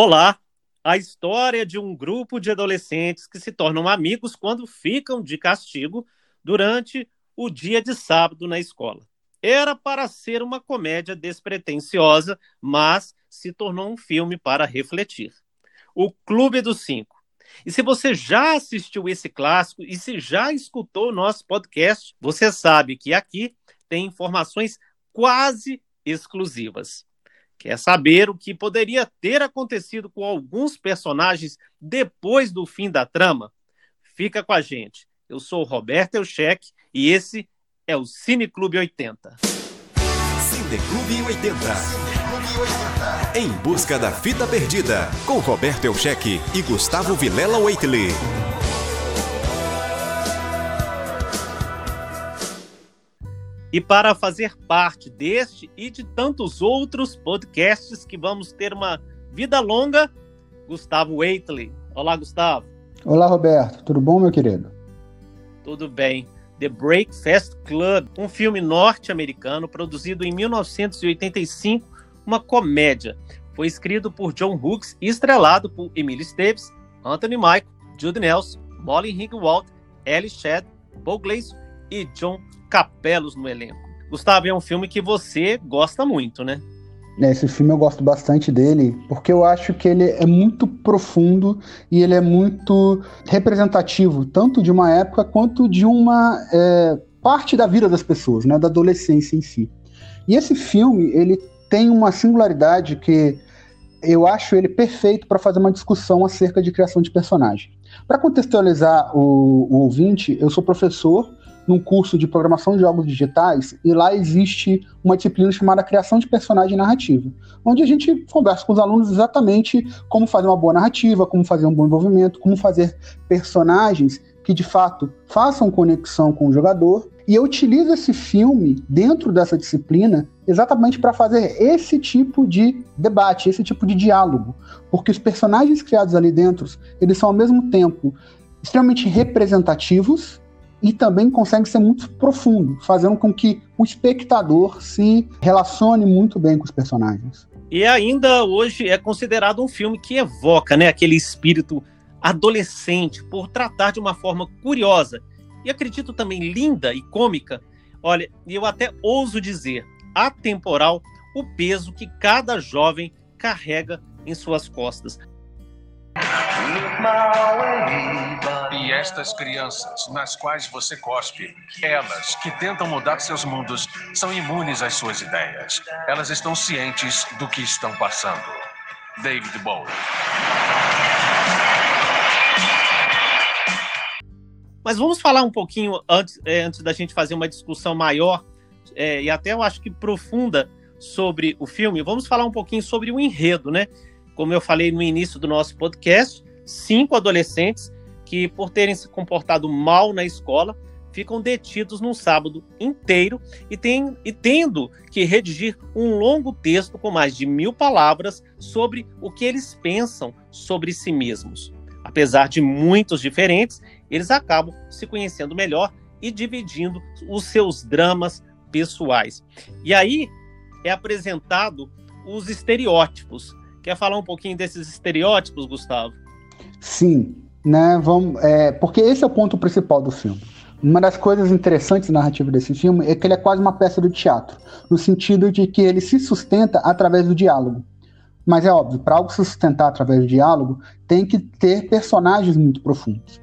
Olá! A história de um grupo de adolescentes que se tornam amigos quando ficam de castigo durante o dia de sábado na escola. Era para ser uma comédia despretensiosa, mas se tornou um filme para refletir. O Clube dos Cinco. E se você já assistiu esse clássico e se já escutou o nosso podcast, você sabe que aqui tem informações quase exclusivas. Quer saber o que poderia ter acontecido com alguns personagens depois do fim da trama? Fica com a gente. Eu sou o Roberto Eucheck e esse é o Cine Clube 80. Cine Clube 80. Em busca da fita perdida, com Roberto Eucheck e Gustavo Vilela Waitley. E para fazer parte deste e de tantos outros podcasts que vamos ter uma vida longa, Gustavo Waitley. Olá, Gustavo. Olá, Roberto. Tudo bom, meu querido? Tudo bem. The Breakfast Club, um filme norte-americano produzido em 1985, uma comédia. Foi escrito por John Hughes e estrelado por Emily Stevens, Anthony Michael, Jude Nelson, Molly Ringwald, Ellie Shedd, Paul Gleason e John Capelos no elenco. Gustavo, é um filme que você gosta muito, né? É, esse filme eu gosto bastante dele, porque eu acho que ele é muito profundo e ele é muito representativo, tanto de uma época quanto de uma é, parte da vida das pessoas, né, da adolescência em si. E esse filme, ele tem uma singularidade que eu acho ele perfeito para fazer uma discussão acerca de criação de personagem. Para contextualizar o, o ouvinte, eu sou professor num curso de programação de jogos digitais e lá existe uma disciplina chamada criação de personagem narrativa, onde a gente conversa com os alunos exatamente como fazer uma boa narrativa, como fazer um bom envolvimento, como fazer personagens que de fato façam conexão com o jogador. E eu utilizo esse filme dentro dessa disciplina exatamente para fazer esse tipo de debate, esse tipo de diálogo, porque os personagens criados ali dentro, eles são ao mesmo tempo extremamente representativos e também consegue ser muito profundo, fazendo com que o espectador se relacione muito bem com os personagens. E ainda hoje é considerado um filme que evoca né, aquele espírito adolescente por tratar de uma forma curiosa e acredito também linda e cômica. Olha, eu até ouso dizer, atemporal, o peso que cada jovem carrega em suas costas. E estas crianças nas quais você cospe, elas que tentam mudar seus mundos, são imunes às suas ideias. Elas estão cientes do que estão passando. David Bowie. Mas vamos falar um pouquinho antes, é, antes da gente fazer uma discussão maior é, e até eu acho que profunda sobre o filme. Vamos falar um pouquinho sobre o enredo, né? Como eu falei no início do nosso podcast, cinco adolescentes que, por terem se comportado mal na escola, ficam detidos num sábado inteiro e, tem, e tendo que redigir um longo texto com mais de mil palavras sobre o que eles pensam sobre si mesmos. Apesar de muitos diferentes, eles acabam se conhecendo melhor e dividindo os seus dramas pessoais. E aí é apresentado os estereótipos. Quer falar um pouquinho desses estereótipos, Gustavo? Sim, né? Vamos, é, porque esse é o ponto principal do filme. Uma das coisas interessantes narrativa desse filme é que ele é quase uma peça de teatro, no sentido de que ele se sustenta através do diálogo. Mas é óbvio, para algo se sustentar através do diálogo, tem que ter personagens muito profundos.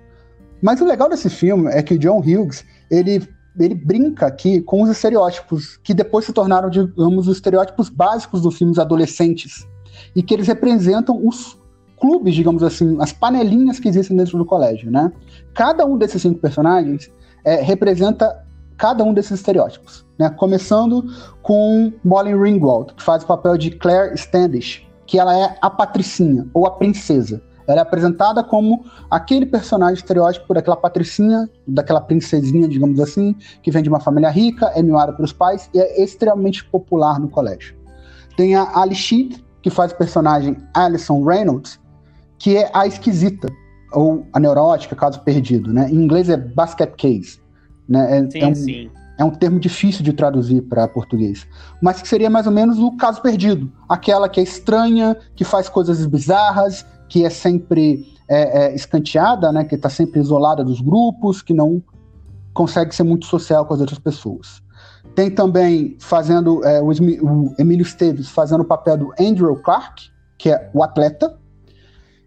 Mas o legal desse filme é que John Hughes, ele, ele brinca aqui com os estereótipos que depois se tornaram, digamos, os estereótipos básicos dos filmes adolescentes. E que eles representam os clubes, digamos assim, as panelinhas que existem dentro do colégio, né? Cada um desses cinco personagens é, representa cada um desses estereótipos, né? Começando com Molly Ringwald, que faz o papel de Claire Standish, que ela é a patricinha, ou a princesa. Ela é apresentada como aquele personagem estereótipo daquela patricinha, daquela princesinha, digamos assim, que vem de uma família rica, é mimada pelos pais e é extremamente popular no colégio. Tem a Ali Sheed, que faz o personagem Alison Reynolds, que é a esquisita, ou a neurótica, caso perdido, né? Em inglês é basket case. Né? É, sim, é um, sim. é um termo difícil de traduzir para português, mas que seria mais ou menos o caso perdido, aquela que é estranha, que faz coisas bizarras, que é sempre é, é, escanteada, né, que está sempre isolada dos grupos, que não consegue ser muito social com as outras pessoas. Tem também fazendo é, o, o Emílio Esteves fazendo o papel do Andrew Clark, que é o atleta.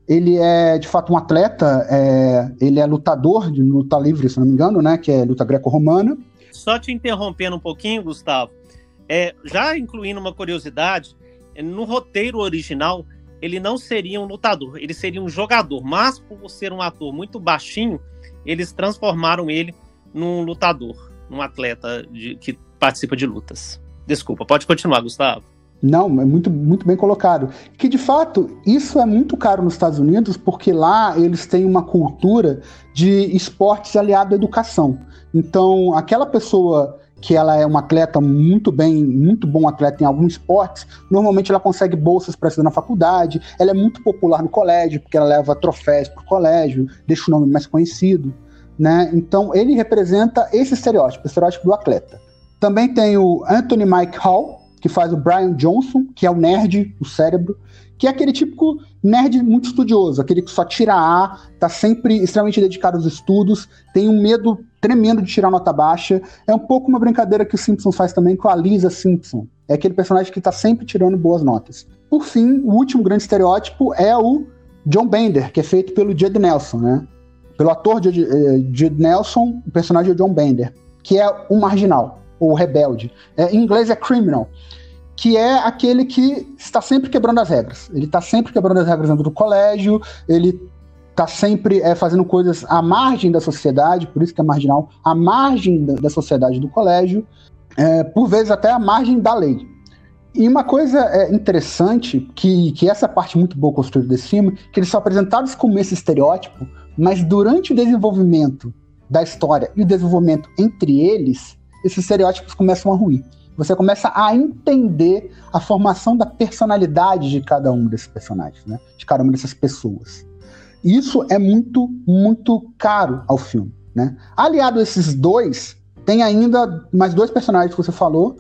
Ele é de fato um atleta, é, ele é lutador de luta livre, se não me engano, né, que é luta greco-romana só te interrompendo um pouquinho, Gustavo, é, já incluindo uma curiosidade, é, no roteiro original, ele não seria um lutador, ele seria um jogador, mas por ser um ator muito baixinho, eles transformaram ele num lutador, num atleta de, que participa de lutas. Desculpa, pode continuar, Gustavo. Não, é muito, muito bem colocado. Que de fato, isso é muito caro nos Estados Unidos, porque lá eles têm uma cultura de esportes aliado à educação. Então, aquela pessoa que ela é uma atleta muito bem, muito bom atleta em alguns esportes, normalmente ela consegue bolsas para estudar na faculdade, ela é muito popular no colégio, porque ela leva troféus para o colégio, deixa o nome mais conhecido, né? Então, ele representa esse estereótipo, o estereótipo do atleta. Também tem o Anthony Mike Hall, que faz o Brian Johnson, que é o nerd, o cérebro, que é aquele típico nerd muito estudioso, aquele que só tira A, tá sempre extremamente dedicado aos estudos, tem um medo tremendo de tirar nota baixa. É um pouco uma brincadeira que o Simpson faz também com a Lisa Simpson. É aquele personagem que tá sempre tirando boas notas. Por fim, o último grande estereótipo é o John Bender, que é feito pelo Judd Nelson, né? Pelo ator Judd, eh, Nelson, o personagem é o John Bender, que é um marginal, ou rebelde. É, em inglês é criminal que é aquele que está sempre quebrando as regras. Ele está sempre quebrando as regras dentro do colégio, ele está sempre é, fazendo coisas à margem da sociedade, por isso que é marginal, à margem da, da sociedade do colégio, é, por vezes até à margem da lei. E uma coisa é, interessante, que, que essa parte muito boa construída desse filme, que eles são apresentados como esse estereótipo, mas durante o desenvolvimento da história e o desenvolvimento entre eles, esses estereótipos começam a ruir. Você começa a entender a formação da personalidade de cada um desses personagens, né? De cada uma dessas pessoas. Isso é muito, muito caro ao filme, né? Aliado a esses dois, tem ainda mais dois personagens que você falou,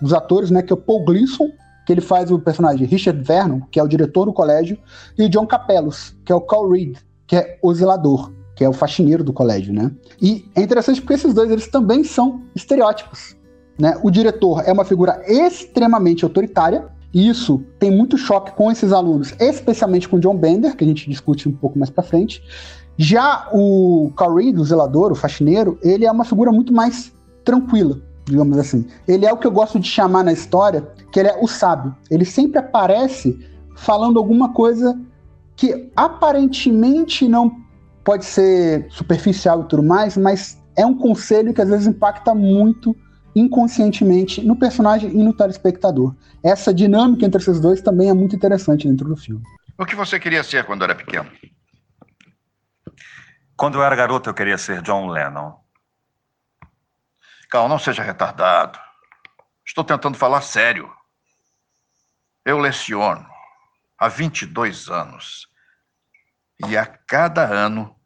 dos atores, né? Que é o Paul Gleason, que ele faz o personagem Richard Vernon, que é o diretor do colégio, e John Capellos, que é o Carl Reed, que é o zelador, que é o faxineiro do colégio, né? E é interessante porque esses dois, eles também são estereótipos, né? O diretor é uma figura extremamente autoritária, e isso tem muito choque com esses alunos, especialmente com John Bender, que a gente discute um pouco mais para frente. Já o Carl Reed, o zelador, o faxineiro, ele é uma figura muito mais tranquila, digamos assim. Ele é o que eu gosto de chamar na história, que ele é o sábio. Ele sempre aparece falando alguma coisa que aparentemente não pode ser superficial e tudo mais, mas é um conselho que às vezes impacta muito inconscientemente no personagem e no telespectador. Essa dinâmica entre esses dois também é muito interessante dentro do filme. O que você queria ser quando era pequeno? Quando eu era garoto, eu queria ser John Lennon. Cal, não seja retardado. Estou tentando falar sério. Eu leciono há 22 anos. E a cada ano,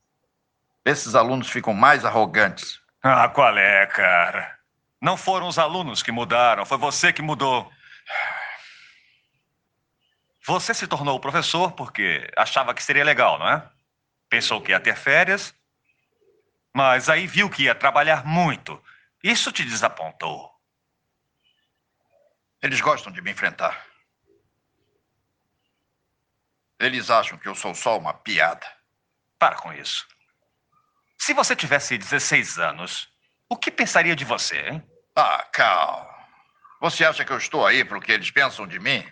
esses alunos ficam mais arrogantes. Ah, qual é, cara? Não foram os alunos que mudaram, foi você que mudou. Você se tornou professor porque achava que seria legal, não é? Pensou que ia ter férias, mas aí viu que ia trabalhar muito. Isso te desapontou. Eles gostam de me enfrentar. Eles acham que eu sou só uma piada. Para com isso. Se você tivesse 16 anos, o que pensaria de você, hein? Ah, Cal. Você acha que eu estou aí para o que eles pensam de mim?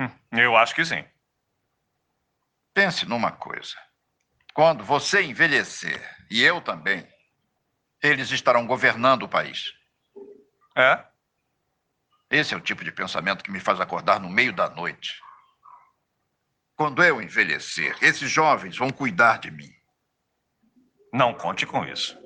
Hum, eu acho que sim. Pense numa coisa. Quando você envelhecer, e eu também, eles estarão governando o país. É? Esse é o tipo de pensamento que me faz acordar no meio da noite. Quando eu envelhecer, esses jovens vão cuidar de mim. Não conte com isso.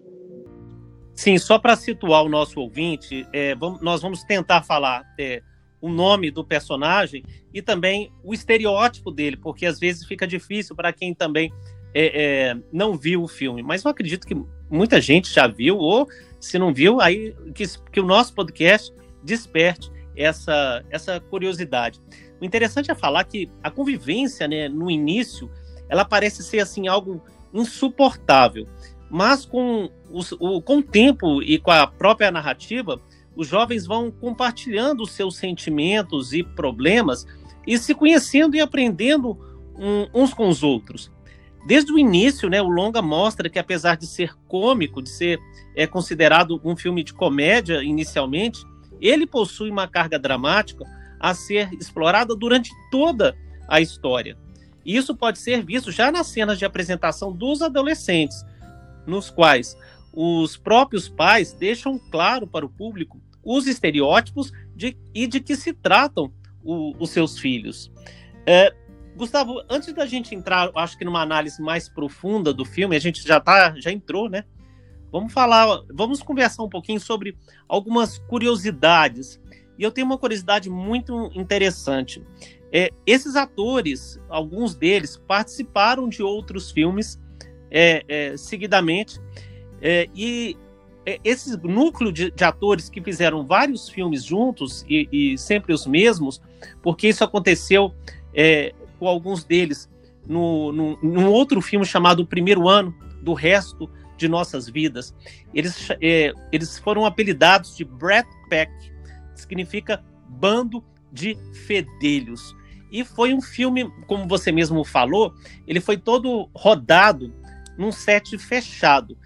Sim, só para situar o nosso ouvinte, é, vamos, nós vamos tentar falar é, o nome do personagem e também o estereótipo dele, porque às vezes fica difícil para quem também é, é, não viu o filme. Mas eu acredito que muita gente já viu, ou se não viu, aí que, que o nosso podcast desperte essa, essa curiosidade. O interessante é falar que a convivência, né, no início, ela parece ser assim algo insuportável, mas com o, com o tempo e com a própria narrativa, os jovens vão compartilhando os seus sentimentos e problemas e se conhecendo e aprendendo um, uns com os outros. Desde o início, né, o longa mostra que apesar de ser cômico, de ser é, considerado um filme de comédia inicialmente, ele possui uma carga dramática a ser explorada durante toda a história. Isso pode ser visto já nas cenas de apresentação dos adolescentes, nos quais os próprios pais deixam claro para o público os estereótipos de, e de que se tratam o, os seus filhos. É, Gustavo, antes da gente entrar, acho que numa análise mais profunda do filme, a gente já tá, já entrou, né? Vamos falar, vamos conversar um pouquinho sobre algumas curiosidades. E eu tenho uma curiosidade muito interessante. É, esses atores, alguns deles, participaram de outros filmes é, é, seguidamente. É, e é, esse núcleo de, de, atores que fizeram vários filmes juntos e, e sempre os mesmos, porque isso aconteceu é, com alguns deles no, no, num outro filme chamado O Primeiro Ano do Resto de Nossas Vidas. Eles, eles foram apelidados de Brat Pack, significa bando de fedelhos. E foi um filme, como você mesmo falou, ele foi todo rodado num set fechado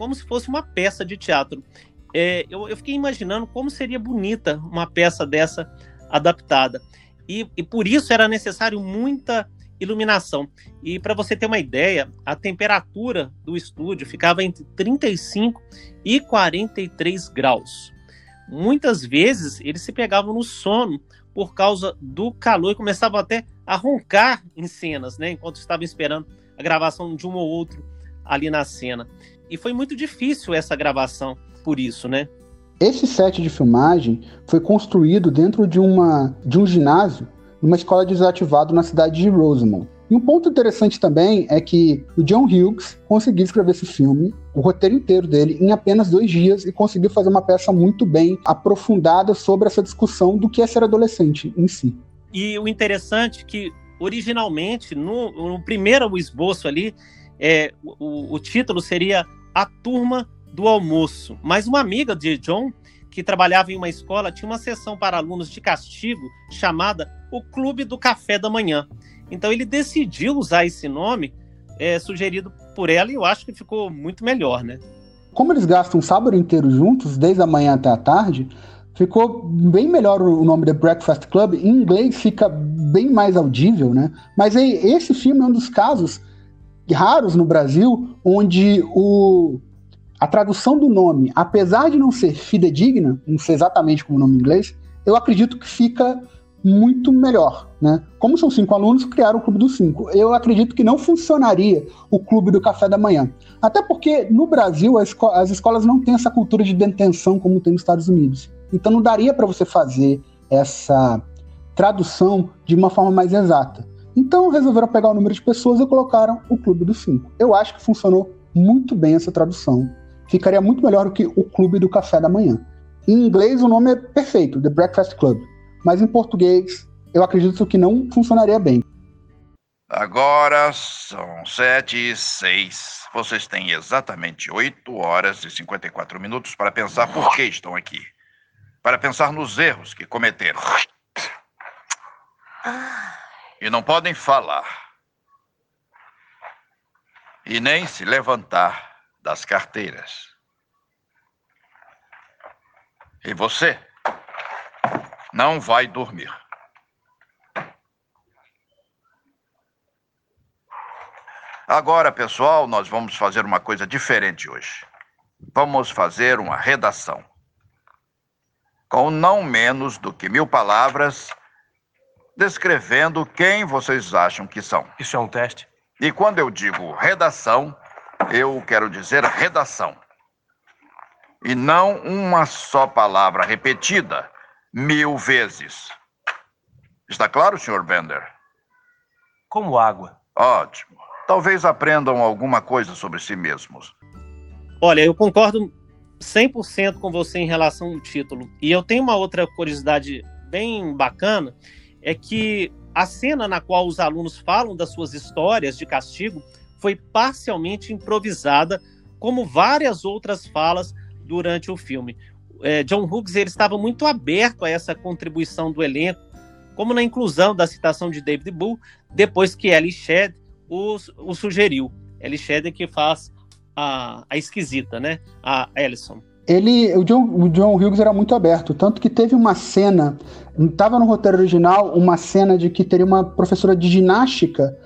como se fosse uma peça de teatro. É, eu, eu, fiquei imaginando como seria bonita uma peça dessa adaptada. E, e por isso era necessário muita iluminação. E para você ter uma ideia, a temperatura do estúdio ficava entre 35 e 43 graus. Muitas vezes eles se pegavam no sono por causa do calor e começavam até a roncar em cenas, né, enquanto estavam esperando a gravação de um ou outro ali na cena. E foi muito difícil essa gravação por isso, né? Esse set de filmagem foi construído dentro de, uma, de um ginásio, numa escola desativada na cidade de Rosemont. E um ponto interessante também é que o John Hughes conseguiu escrever esse filme, o roteiro inteiro dele, em apenas dois dias e conseguiu fazer uma peça muito bem aprofundada sobre essa discussão do que é ser adolescente em si. E o interessante é que, originalmente, no, no primeiro esboço ali, é, o, o título seria a turma do almoço. Mas uma amiga de John, que trabalhava em uma escola, tinha uma sessão para alunos de castigo chamada o Clube do Café da Manhã. Então ele decidiu usar esse nome é, sugerido por ela e eu acho que ficou muito melhor, né? Como eles gastam o sábado inteiro juntos, desde a manhã até a tarde, ficou bem melhor o nome The Breakfast Club. Em inglês fica bem mais audível, né? Mas aí, esse filme é um dos casos raros no Brasil, onde o, a tradução do nome, apesar de não ser fidedigna, não ser exatamente como o nome em inglês, eu acredito que fica muito melhor, né? Como são cinco alunos, criaram o Clube dos Cinco. Eu acredito que não funcionaria o Clube do Café da Manhã. Até porque no Brasil esco as escolas não têm essa cultura de detenção como tem nos Estados Unidos. Então não daria para você fazer essa tradução de uma forma mais exata. Então resolveram pegar o número de pessoas e colocaram o Clube dos Cinco. Eu acho que funcionou muito bem essa tradução. Ficaria muito melhor do que o Clube do Café da Manhã. Em inglês o nome é perfeito, The Breakfast Club. Mas em português eu acredito que não funcionaria bem. Agora são sete e seis. Vocês têm exatamente oito horas e 54 minutos para pensar por que estão aqui. Para pensar nos erros que cometeram. E não podem falar e nem se levantar das carteiras. E você não vai dormir. Agora, pessoal, nós vamos fazer uma coisa diferente hoje. Vamos fazer uma redação. Com não menos do que mil palavras descrevendo quem vocês acham que são. Isso é um teste? E quando eu digo redação, eu quero dizer redação. E não uma só palavra repetida mil vezes. Está claro, Sr. Bender? Como água. Ótimo. Talvez aprendam alguma coisa sobre si mesmos. Olha, eu concordo 100% com você em relação ao título. E eu tenho uma outra curiosidade bem bacana, é que a cena na qual os alunos falam das suas histórias de castigo foi parcialmente improvisada, como várias outras falas durante o filme. É, John Hughes ele estava muito aberto a essa contribuição do elenco, como na inclusão da citação de David Bull, depois que Ellie Shedd o, o sugeriu. Ellie Shedd é que faz a, a esquisita, né? A Ellison ele, o John, o John Hughes era muito aberto, tanto que teve uma cena, estava no roteiro original, uma cena de que teria uma professora de ginástica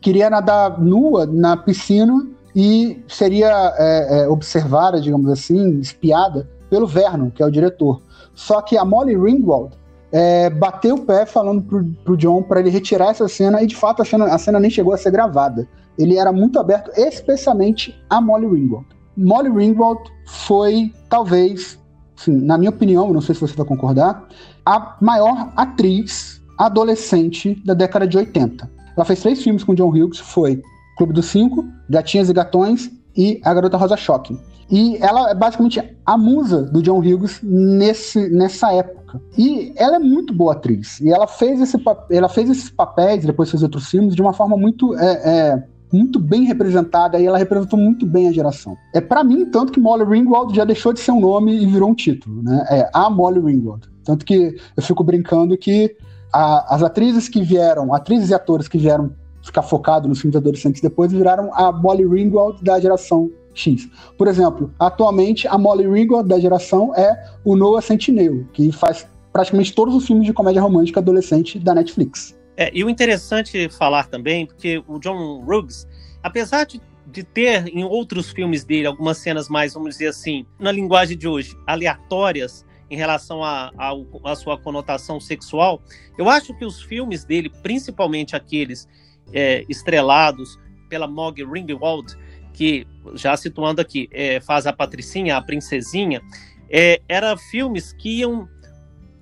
queria nadar nua na piscina e seria é, é, observada, digamos assim, espiada pelo Vernon, que é o diretor. Só que a Molly Ringwald é, bateu o pé falando pro, pro John para ele retirar essa cena e de fato a cena, a cena nem chegou a ser gravada. Ele era muito aberto, especialmente a Molly Ringwald. Molly Ringwald foi, talvez, assim, na minha opinião, não sei se você vai concordar, a maior atriz adolescente da década de 80. Ela fez três filmes com John Hughes, foi Clube dos Cinco, Gatinhas e Gatões e A Garota Rosa Shocking. E ela é basicamente a musa do John Hughes nesse, nessa época. E ela é muito boa atriz. E ela fez, esse, ela fez esses papéis, depois fez outros filmes, de uma forma muito é, é, muito bem representada e ela representou muito bem a geração. É para mim tanto que Molly Ringwald já deixou de ser um nome e virou um título, né? É a Molly Ringwald. Tanto que eu fico brincando que a, as atrizes que vieram, atrizes e atores que vieram ficar focado nos filmes adolescentes depois viraram a Molly Ringwald da geração X. Por exemplo, atualmente a Molly Ringwald da geração é o Noah Centineo, que faz praticamente todos os filmes de comédia romântica adolescente da Netflix. É, e o interessante falar também, porque o John Ruggs, apesar de, de ter em outros filmes dele algumas cenas mais, vamos dizer assim, na linguagem de hoje, aleatórias em relação à sua conotação sexual, eu acho que os filmes dele, principalmente aqueles é, estrelados pela Mogg Ringwald, que, já situando aqui, é, faz a Patricinha, a Princesinha, é, eram filmes que iam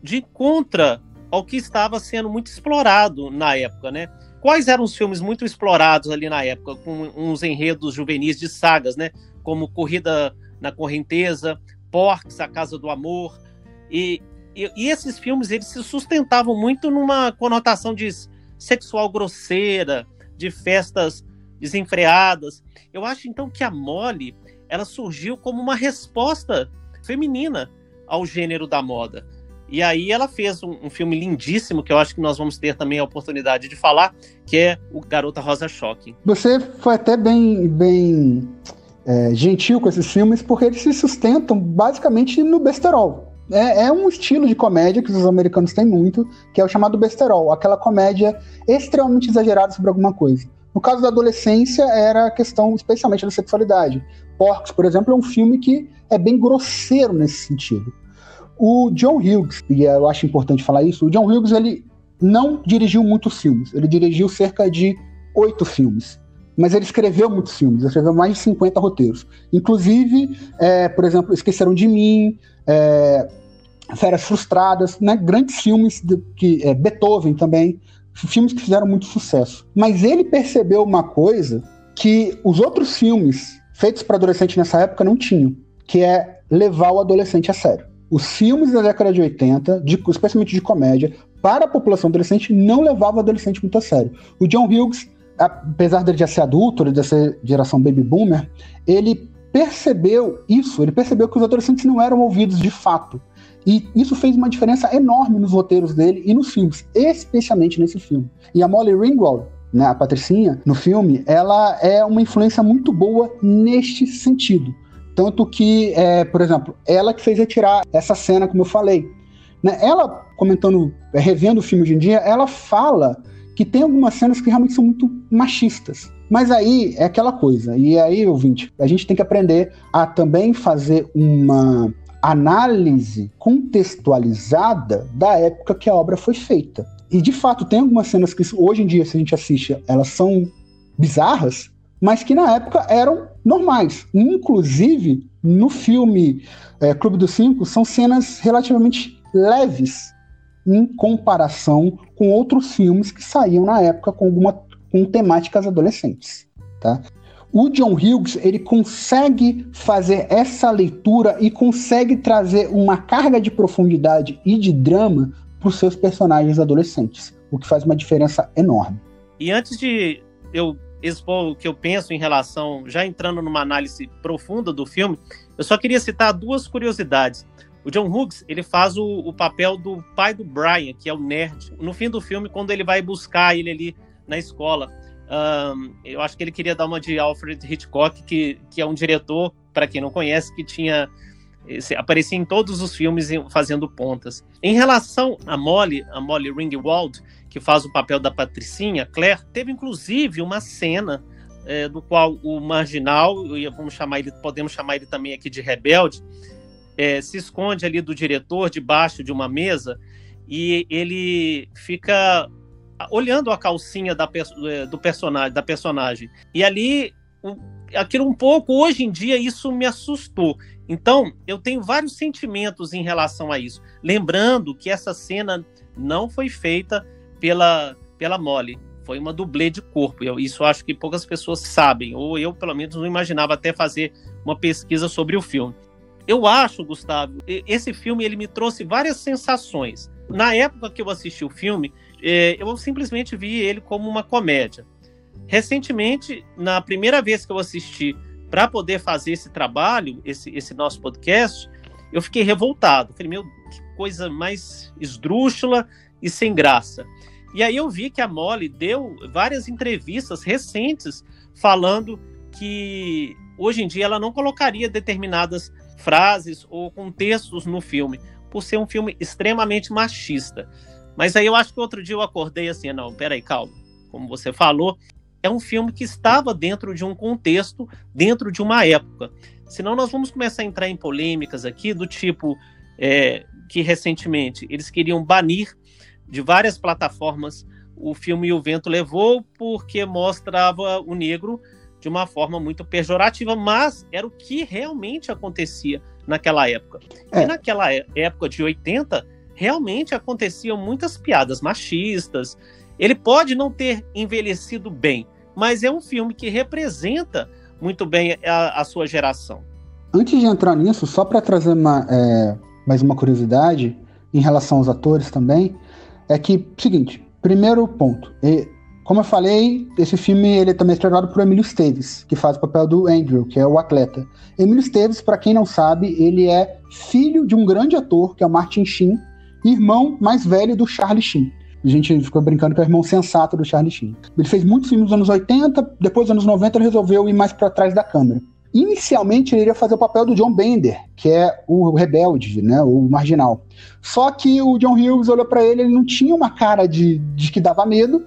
de contra ao que estava sendo muito explorado na época, né? Quais eram os filmes muito explorados ali na época, com uns enredos juvenis de sagas, né? Como Corrida na Correnteza, Porcs, A Casa do Amor. E, e, e, esses filmes eles se sustentavam muito numa conotação de sexual grosseira, de festas desenfreadas. Eu acho então que a Molly ela surgiu como uma resposta feminina ao gênero da moda. E aí ela fez um, um, filme lindíssimo, que eu acho que nós vamos ter também a oportunidade de falar, que é o Garota Rosa Choque. Você foi até bem, bem é, gentil com esses filmes, porque eles se sustentam basicamente no besterol. É, é, um estilo de comédia que os americanos têm muito, que é o chamado besterol, aquela comédia extremamente exagerada sobre alguma coisa. No caso da adolescência, era a questão especialmente da sexualidade. Porcos, por exemplo, é um filme que é bem grosseiro nesse sentido. O John Hughes, e eu acho importante falar isso, o John Hughes ele não dirigiu muitos filmes, ele dirigiu cerca de oito filmes. Mas ele escreveu muitos filmes, ele escreveu mais de 50 roteiros. Inclusive, é, por exemplo, Esqueceram de Mim, é, Férias Frustradas, né, grandes filmes, de, que é, Beethoven também, filmes que fizeram muito sucesso. Mas ele percebeu uma coisa que os outros filmes feitos para adolescente nessa época não tinham, que é levar o adolescente a sério os filmes da década de 80, de, especialmente de comédia, para a população adolescente, não levavam o adolescente muito a sério. O John Hughes, apesar de já ser adulto, ele de ser geração baby boomer, ele percebeu isso, ele percebeu que os adolescentes não eram ouvidos de fato. E isso fez uma diferença enorme nos roteiros dele e nos filmes, especialmente nesse filme. E a Molly Ringwald, né, a Patricinha, no filme, ela é uma influência muito boa neste sentido. Tanto que, é, por exemplo, ela que fez retirar essa cena, como eu falei. Né? Ela, comentando, é, revendo o filme hoje em dia, ela fala que tem algumas cenas que realmente são muito machistas. Mas aí é aquela coisa. E aí, ouvinte, a gente tem que aprender a também fazer uma análise contextualizada da época que a obra foi feita. E de fato, tem algumas cenas que hoje em dia, se a gente assiste, elas são bizarras, mas que na época eram normais. Inclusive, no filme é, Clube dos Cinco, são cenas relativamente leves em comparação com outros filmes que saíam na época com, alguma, com temáticas adolescentes. Tá? O John Hughes ele consegue fazer essa leitura e consegue trazer uma carga de profundidade e de drama para os seus personagens adolescentes, o que faz uma diferença enorme. E antes de eu expor o que eu penso em relação, já entrando numa análise profunda do filme, eu só queria citar duas curiosidades. O John Hughes, ele faz o, o, papel do pai do Brian, que é o nerd. No fim do filme, quando ele vai buscar ele ali na escola, um, eu acho que ele queria dar uma de Alfred Hitchcock, que, que é um diretor, para quem não conhece, que tinha aparecia em todos os filmes fazendo pontas. Em relação a Molly, a Molly Ringwald, que faz o papel da Patricinha, Claire, teve inclusive uma cena é, do qual o marginal, vamos chamar ele, podemos chamar ele também aqui de rebelde, é, se esconde ali do diretor debaixo de uma mesa e ele fica olhando a calcinha da, é, do personagem, da personagem. E ali, aquilo um pouco, hoje em dia, isso me assustou. Então, eu tenho vários sentimentos em relação a isso. Lembrando que essa cena não foi feita pela, pela Molly. Foi uma dublê de corpo. Eu, isso acho que poucas pessoas sabem, ou eu, pelo menos, não imaginava até fazer uma pesquisa sobre o filme. Eu acho, Gustavo, esse filme ele me trouxe várias sensações. Na época que eu assisti o filme, eu simplesmente vi ele como uma comédia. Recentemente, na primeira vez que eu assisti para poder fazer esse trabalho, esse, esse nosso podcast, eu fiquei revoltado. Falei, meu, que coisa mais esdrúxula e sem graça. E aí eu vi que a Molly deu várias entrevistas recentes falando que hoje em dia ela não colocaria determinadas frases ou contextos no filme, por ser um filme extremamente machista. Mas aí eu acho que outro dia eu acordei assim, não, peraí, calma. Como você falou, é um filme que estava dentro de um contexto, dentro de uma época. Senão nós vamos começar a entrar em polêmicas aqui do tipo é, que recentemente eles queriam banir de várias plataformas o filme O Vento Levou porque mostrava o negro de uma forma muito pejorativa, mas era o que realmente acontecia naquela época. É. E naquela é, época de 80, realmente aconteciam muitas piadas machistas. Ele pode não ter envelhecido bem, mas é um filme que representa muito bem a, a sua geração. Antes de entrar nisso, só para trazer uma, é, mais uma curiosidade em relação aos atores também, é que, seguinte, primeiro ponto, como eu falei, esse filme ele é também estrelado por Emílio Esteves, que faz o papel do Andrew, que é o atleta. Emílio Esteves, para quem não sabe, ele é filho de um grande ator, que é o Martin Sheen, irmão mais velho do Charlie Sheen. A gente ficou brincando que é o irmão sensato do Charlie Sheen. Ele fez muitos filmes nos anos 80, depois dos anos 90 ele resolveu ir mais para trás da câmera. Inicialmente ele iria fazer o papel do John Bender, que é o rebelde, né, o marginal. Só que o John Hughes olhou para ele, ele não tinha uma cara de, de que dava medo,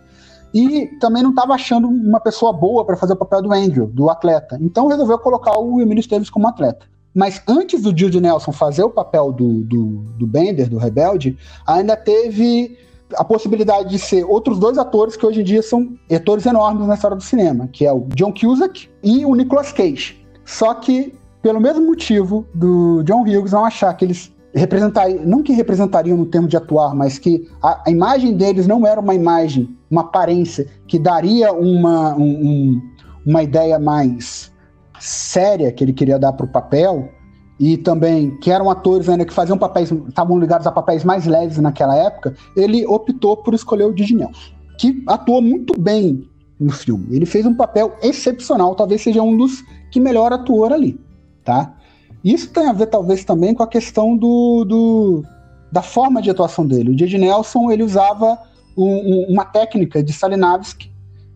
e também não estava achando uma pessoa boa para fazer o papel do Andrew, do atleta. Então resolveu colocar o Emílio Esteves como atleta. Mas antes do Jude Nelson fazer o papel do, do, do Bender, do rebelde, ainda teve a possibilidade de ser outros dois atores que hoje em dia são atores enormes na história do cinema, que é o John Cusack e o Nicolas Cage. Só que, pelo mesmo motivo do John Hughes não achar que eles representariam, não que representariam no termo de atuar, mas que a, a, imagem deles não era uma imagem, uma aparência que daria uma, um, um, uma ideia mais séria que ele queria dar para o papel, e também que eram atores ainda que faziam papéis, estavam ligados a papéis mais leves naquela época, ele optou por escolher o Didi Nelson, que atuou muito bem no filme. Ele fez um papel excepcional, talvez seja um dos que melhor atuou ali, tá? Isso tem a ver, talvez, também com a questão do, do da forma de atuação dele. O J.J. Nelson ele usava um, um, uma técnica de Stalinavski,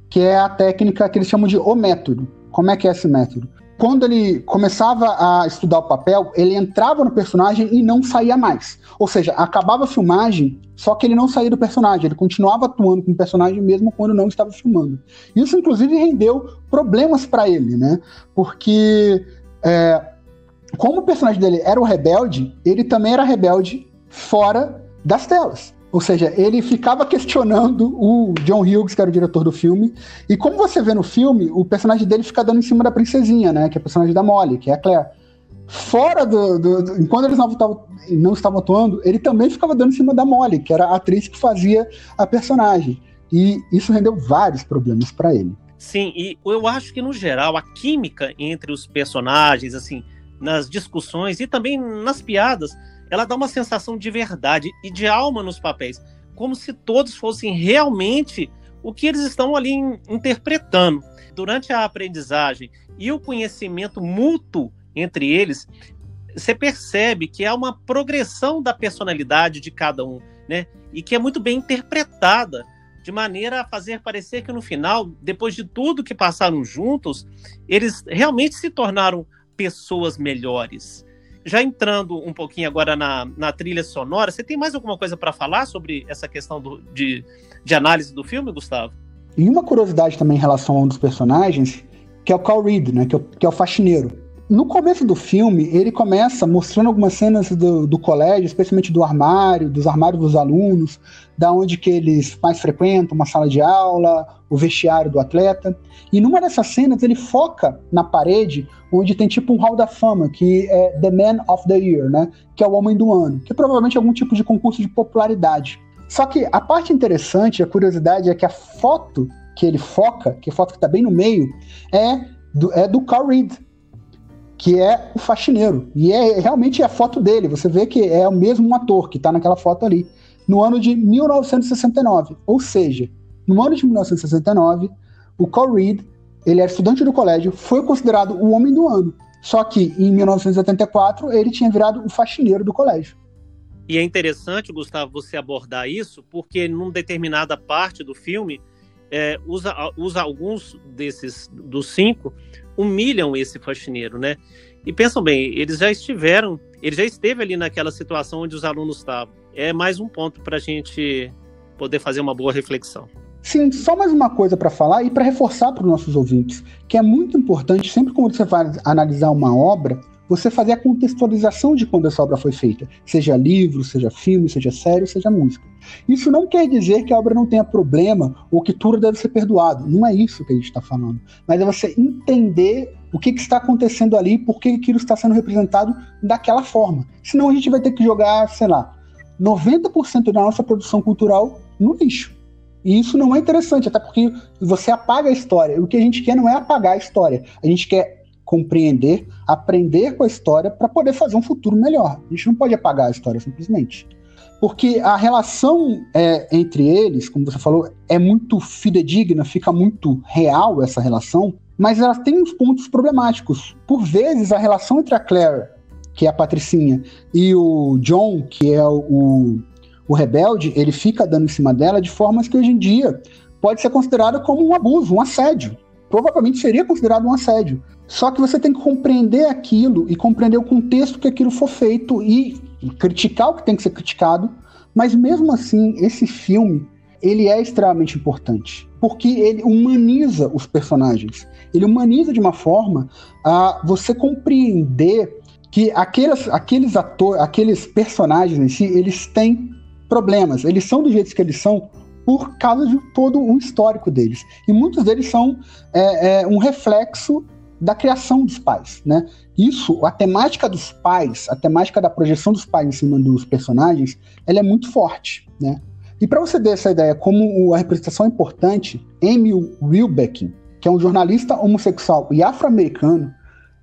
que é a técnica que eles chamam de o método. Como é que é esse método? Quando ele começava a estudar o papel, ele entrava no personagem e não saía mais. Ou seja, acabava a filmagem, só que ele não saía do personagem, ele continuava atuando com o personagem mesmo quando não estava filmando. Isso, inclusive, rendeu problemas para ele, né? Porque é, como o personagem dele era o rebelde, ele também era rebelde fora das telas. Ou seja, ele ficava questionando o John Hughes, que era o diretor do filme. E como você vê no filme, o personagem dele fica dando em cima da princesinha, né? Que é a personagem da Molly, que é a Claire. Fora do. do, do enquanto eles não, tavam, não estavam atuando, ele também ficava dando em cima da Molly, que era a atriz que fazia a personagem. E isso rendeu vários problemas para ele. Sim, e eu acho que no geral a química entre os personagens, assim, nas discussões e também nas piadas, ela dá uma sensação de verdade e de alma nos papéis, como se todos fossem realmente o que eles estão ali interpretando. Durante a aprendizagem e o conhecimento mútuo entre eles, você percebe que há uma progressão da personalidade de cada um, né? E que é muito bem interpretada, de maneira a fazer parecer que no final, depois de tudo que passaram juntos, eles realmente se tornaram pessoas melhores. Já entrando um pouquinho agora na, na trilha sonora, você tem mais alguma coisa para falar sobre essa questão do, de, de análise do filme, Gustavo? E uma curiosidade também em relação a um dos personagens, que é o Carl Reed, né, que é o, que é o faxineiro no começo do filme, ele começa mostrando algumas cenas do, do, colégio, especialmente do armário, dos armários dos alunos, da onde que eles mais frequentam, uma sala de aula, o vestiário do atleta. E numa dessas cenas ele foca na parede, onde tem tipo um hall da fama, que é The Man of the Year, né? Que é o homem do ano, que é provavelmente algum tipo de concurso de popularidade. Só que a parte interessante, a curiosidade é que a foto que ele foca, que é a foto que está bem no meio, é do, é do Carl Reed, que é o faxineiro. E é realmente a foto dele. Você vê que é o mesmo ator que está naquela foto ali. No ano de 1969. Ou seja, no ano de 1969, o Carl Reed, ele era estudante do colégio, foi considerado o homem do ano. Só que em 1984 ele tinha virado o faxineiro do colégio. E é interessante, Gustavo, você abordar isso, porque numa determinada parte do filme é, usa, usa alguns desses dos cinco humilham esse faxineiro, né? E pensam bem, eles já estiveram, ele já esteve ali naquela situação onde os alunos estavam. É mais um ponto para a gente poder fazer uma boa reflexão. Sim, só mais uma coisa para falar e para reforçar para os nossos ouvintes, que é muito importante, sempre quando você vai analisar uma obra, você fazer a contextualização de quando essa obra foi feita, seja livro, seja filme, seja série, seja música. Isso não quer dizer que a obra não tenha problema ou que tudo deve ser perdoado. Não é isso que a gente está falando. Mas é você entender o que, que, está acontecendo ali, por que aquilo está sendo representado daquela forma. Senão a gente vai ter que jogar, sei lá, 90% da nossa produção cultural no lixo. E isso não é interessante, até porque você apaga a história. O que a gente quer não é apagar a história. A gente quer compreender, aprender com a história para poder fazer um futuro melhor. A gente não pode apagar a história simplesmente. Porque a relação é, entre eles, como você falou, é muito fidedigna, fica muito real essa relação, mas ela tem uns pontos problemáticos. Por vezes, a relação entre a Claire, que é a patricinha, e o John, que é o, o rebelde, ele fica dando em cima dela de formas que hoje em dia pode ser considerada como um abuso, um assédio. Provavelmente seria considerado um assédio. Só que você tem que compreender aquilo e compreender o contexto que aquilo foi feito e criticar o que tem que ser criticado, mas mesmo assim, esse filme, ele é extremamente importante, porque ele humaniza os personagens. Ele humaniza de uma forma a você compreender que aqueles, aqueles atores, aqueles personagens em si, eles têm problemas, eles são do jeito que eles são por causa de todo um histórico deles. E muitos deles são é, é, um reflexo da criação dos pais, né? Isso, a temática dos pais, a temática da projeção dos pais em cima dos personagens, ela é muito forte, né? E para você ter essa ideia como a representação é importante, Emil Wilbeck, que é um jornalista homossexual e afro-americano,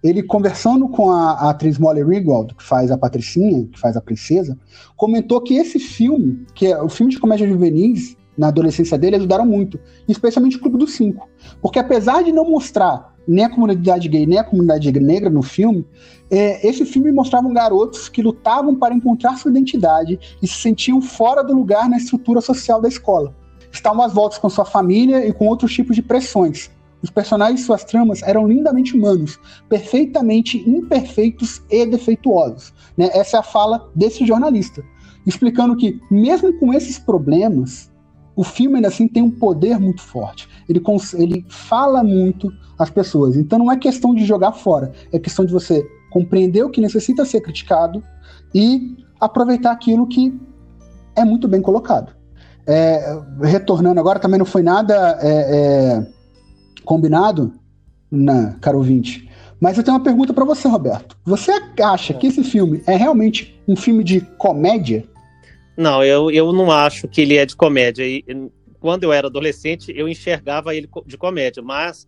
ele conversando com a, a, atriz Molly Ringwald, que faz a Patricinha, que faz a princesa, comentou que esse filme, que é o filme de comédia juvenis, na adolescência dele, ajudaram muito, especialmente o Clube dos Cinco. Porque apesar de não mostrar nem a comunidade gay, nem a comunidade negra no filme, é, esse filme mostrava garotos que lutavam para encontrar sua identidade e se sentiam fora do lugar na estrutura social da escola. Estavam às voltas com sua família e com outros tipos de pressões. Os personagens e suas tramas eram lindamente humanos, perfeitamente imperfeitos e defeituosos. Né? Essa é a fala desse jornalista, explicando que, mesmo com esses problemas, o filme ainda assim tem um poder muito forte. Ele, ele fala muito às pessoas. Então não é questão de jogar fora, é questão de você compreender o que necessita ser criticado e aproveitar aquilo que é muito bem colocado. É, retornando agora, também não foi nada é, é, combinado, na caro ouvinte, mas eu tenho uma pergunta para você, Roberto. Você acha que esse filme é realmente um filme de comédia? Não, eu, eu não acho que ele é de comédia. E, quando eu era adolescente, eu enxergava ele de comédia, mas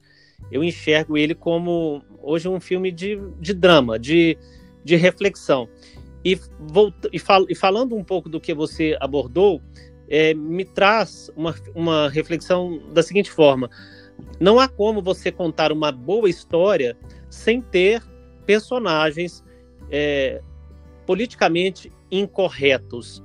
eu enxergo ele como hoje um filme de, de drama, de, de reflexão. E, volta, e, fal, e falando um pouco do que você abordou, é, me traz uma, uma reflexão da seguinte forma: não há como você contar uma boa história sem ter personagens é, politicamente incorretos.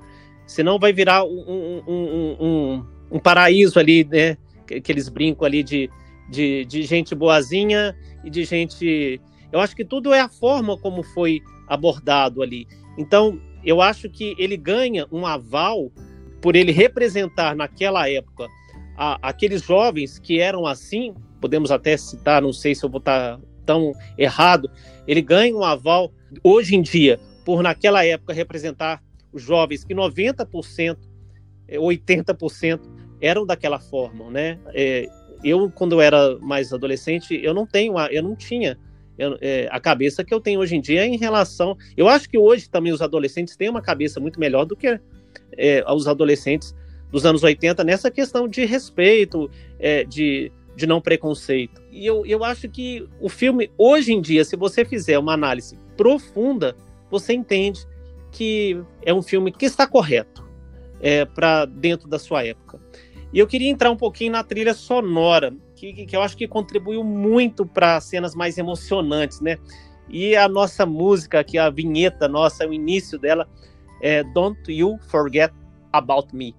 Senão vai virar um, um, um, um, paraíso ali, né? Que eles brincam ali de, de, de gente boazinha e de gente. Eu acho que tudo é a forma como foi abordado ali. Então, eu acho que ele ganha um aval por ele representar naquela época a, aqueles jovens que eram assim, podemos até citar, não sei se eu vou estar tão errado, ele ganha um aval hoje em dia por naquela época representar os jovens que 90%, 80% é, eram daquela forma, né? É, eu quando eu era mais adolescente, eu não tenho, eu não tinha eu, é, a cabeça que eu tenho hoje em dia em relação. Eu acho que hoje também os adolescentes têm uma cabeça muito melhor do que é, os adolescentes dos anos 80 nessa questão de respeito, é, de, de não preconceito. E eu, eu acho que o filme, hoje em dia, se você fizer uma análise profunda, você entende que é um filme que está correto é, para dentro da sua época. E eu queria entrar um pouquinho na trilha sonora, que, que eu acho que contribuiu muito para cenas mais emocionantes, né? E a nossa música, aqui, a vinheta nossa, o início dela, é Don't You Forget About Me.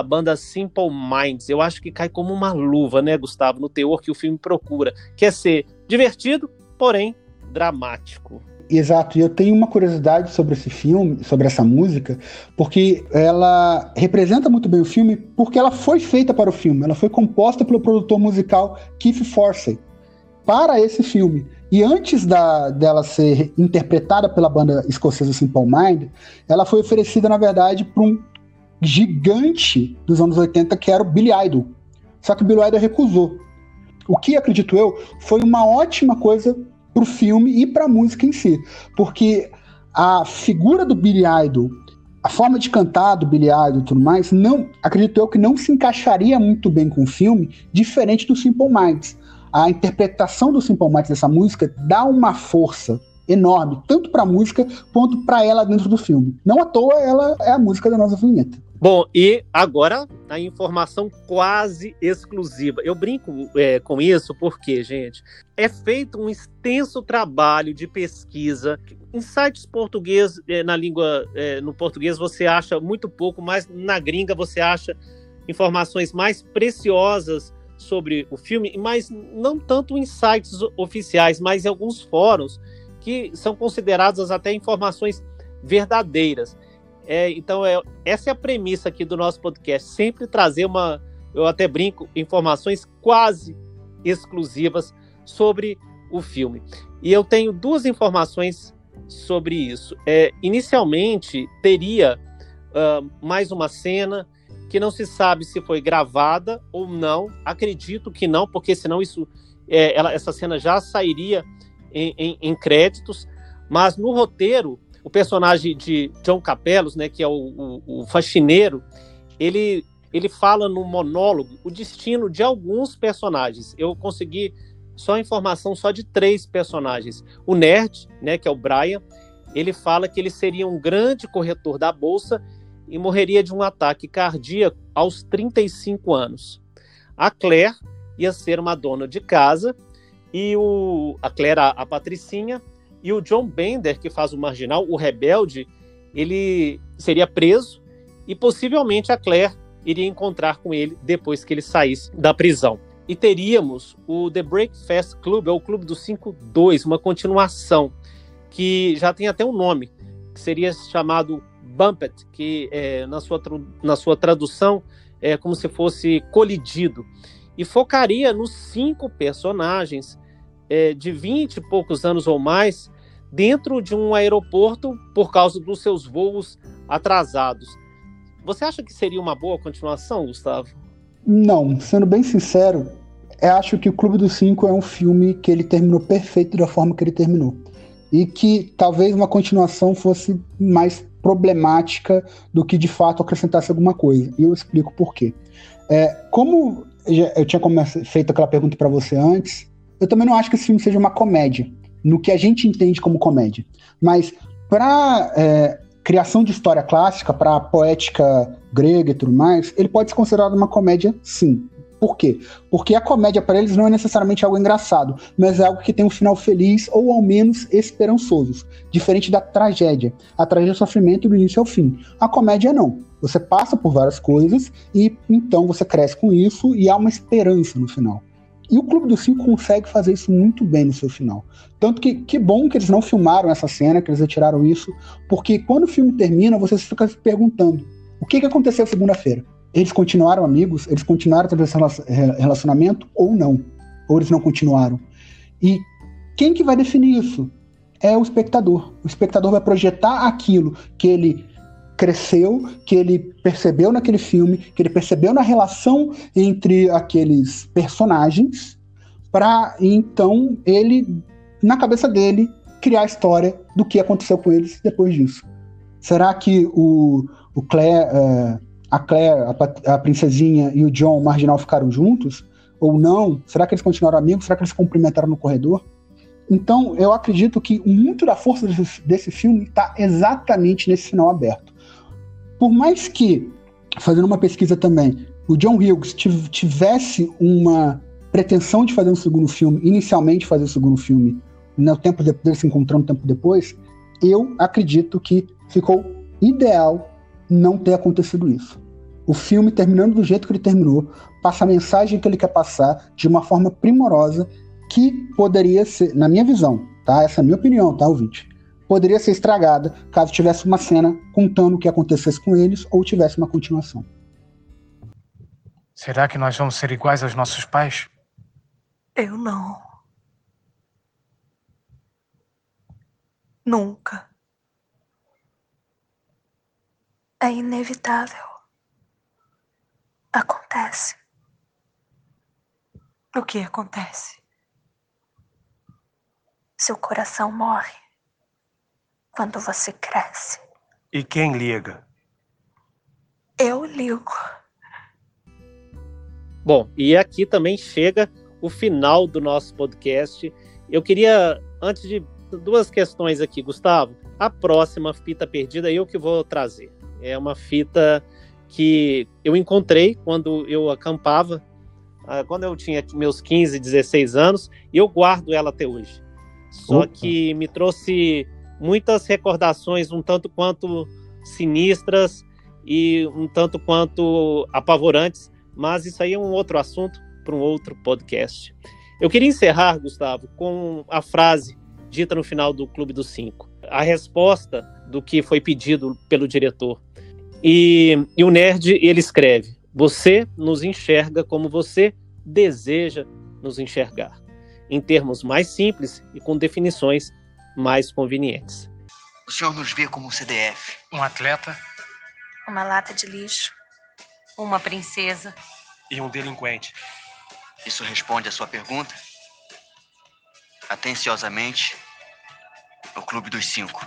Da banda Simple Minds. Eu acho que cai como uma luva, né, Gustavo, no teor que o filme procura, que é ser divertido, porém dramático. Exato, e eu tenho uma curiosidade sobre esse filme, sobre essa música, porque ela representa muito bem o filme, porque ela foi feita para o filme, ela foi composta pelo produtor musical Keith Forsey para esse filme. E antes da, dela ser interpretada pela banda escocesa Simple Mind, ela foi oferecida, na verdade, para um gigante dos anos 80, que era o Billy Idol. Só que o Billy Idol recusou. O que, acredito eu, foi uma ótima coisa pro filme e pra música em si. Porque a figura do Billy Idol, a forma de cantar do Billy Idol e tudo mais, não, acredito eu que não se encaixaria muito bem com o filme, diferente do Simple Minds. A interpretação do Simple Minds dessa música dá uma força enorme, tanto para a música quanto para ela dentro do filme. Não à toa ela é a música da nossa vinheta. Bom, e agora a informação quase exclusiva. Eu brinco é, com isso porque, gente, é feito um extenso trabalho de pesquisa. Em sites português, é, na língua, é, no português você acha muito pouco, mas na gringa você acha informações mais preciosas sobre o filme, mas não tanto em sites oficiais, mas em alguns fóruns que são consideradas até informações verdadeiras. É, então, é, essa é a premissa aqui do nosso podcast, sempre trazer uma, eu até brinco, informações quase exclusivas sobre o filme. E eu tenho duas informações sobre isso. É, inicialmente, teria uh, mais uma cena que não se sabe se foi gravada ou não. Acredito que não, porque senão isso, é, ela, essa cena já sairia em, em, em créditos. Mas no roteiro o personagem de John Capelos, né, que é o, o, o faxineiro, ele, ele fala no monólogo o destino de alguns personagens. Eu consegui só informação só de três personagens. O nerd, né, que é o Brian, ele fala que ele seria um grande corretor da bolsa e morreria de um ataque cardíaco aos 35 anos. A Claire ia ser uma dona de casa e o, a Claire, a, a Patricinha, e o John Bender, que faz o marginal, o rebelde, ele seria preso e possivelmente a Claire iria encontrar com ele depois que ele saísse da prisão. E teríamos o The Breakfast Club, é o Clube dos 5-2, uma continuação, que já tem até um nome, que seria chamado Bumpet, que é, na, sua, na sua tradução é como se fosse colidido. e focaria nos cinco personagens é, de 20 e poucos anos ou mais dentro de um aeroporto por causa dos seus voos atrasados. Você acha que seria uma boa continuação, Gustavo? Não, sendo bem sincero, eu acho que o Clube dos Cinco é um filme que ele terminou perfeito da forma que ele terminou. E que talvez uma continuação fosse mais problemática do que de fato acrescentasse alguma coisa. E eu explico por quê. É, como eu tinha feito aquela pergunta para você antes, eu também não acho que esse filme seja uma comédia, no que a gente entende como comédia. Mas para é, criação de história clássica, para poética grega e tudo mais, ele pode ser considerado uma comédia, sim. Por quê? Porque a comédia para eles não é necessariamente algo engraçado, mas é algo que tem um final feliz ou ao menos esperançoso, diferente da tragédia. A tragédia é sofrimento do início ao fim. A comédia não. Você passa por várias coisas e então você cresce com isso e há uma esperança no final. E o Clube dos Cinco consegue fazer isso muito bem no seu final. Tanto que que bom que eles não filmaram essa cena, que eles retiraram isso, porque quando o filme termina, você fica se perguntando: o que, que aconteceu segunda-feira? Eles continuaram amigos? Eles continuaram tendo esse relacionamento ou não? Ou eles não continuaram? E quem que vai definir isso? É o espectador. O espectador vai projetar aquilo que ele cresceu, que ele percebeu naquele filme, que ele percebeu na relação entre aqueles personagens, para então ele, na cabeça dele, criar a história do que aconteceu com eles depois disso. Será que o, o Claire, uh, a Claire, a, a, princesinha e o John, o marginal, ficaram juntos? Ou não? Será que eles continuaram amigos? Será que eles se cumprimentaram no corredor? Então, eu acredito que muito da força desse, desse filme está exatamente nesse final aberto. Por mais que, fazendo uma pesquisa também, o John Hughes tivesse uma pretensão de fazer um segundo filme, inicialmente fazer o segundo filme, no tempo dele se encontrando um tempo depois, eu acredito que ficou ideal não ter acontecido isso. O filme terminando do jeito que ele terminou, passa a mensagem que ele quer passar de uma forma primorosa que poderia ser, na minha visão, tá? Essa é a minha opinião, tá, ouvinte? Poderia ser estragada caso tivesse uma cena contando o que acontecesse com eles ou tivesse uma continuação. Será que nós vamos ser iguais aos nossos pais? Eu não. Nunca. É inevitável. Acontece. O que acontece? Seu coração morre quando você cresce. E quem liga? Eu ligo. Bom, e aqui também chega o final do nosso podcast. Eu queria, antes de duas questões aqui, Gustavo. A próxima fita perdida eu que vou trazer. É uma fita que eu encontrei quando eu acampava, ah, quando eu tinha meus 15, 16 anos, e eu guardo ela até hoje. Só Opa. que me trouxe muitas recordações um tanto quanto sinistras e um tanto quanto apavorantes, mas isso aí é um outro assunto para um outro podcast. Eu queria encerrar, Gustavo, com a frase dita no final do Clube dos Cinco, a resposta do que foi pedido pelo diretor. E, e o nerd ele escreve: Você nos enxerga como você deseja nos enxergar, em termos mais simples e com definições mais convenientes. O senhor nos vê como um CDF. Um atleta. Uma lata de lixo. Uma princesa. E um delinquente. Isso responde à sua pergunta? Atenciosamente, o Clube dos Cinco.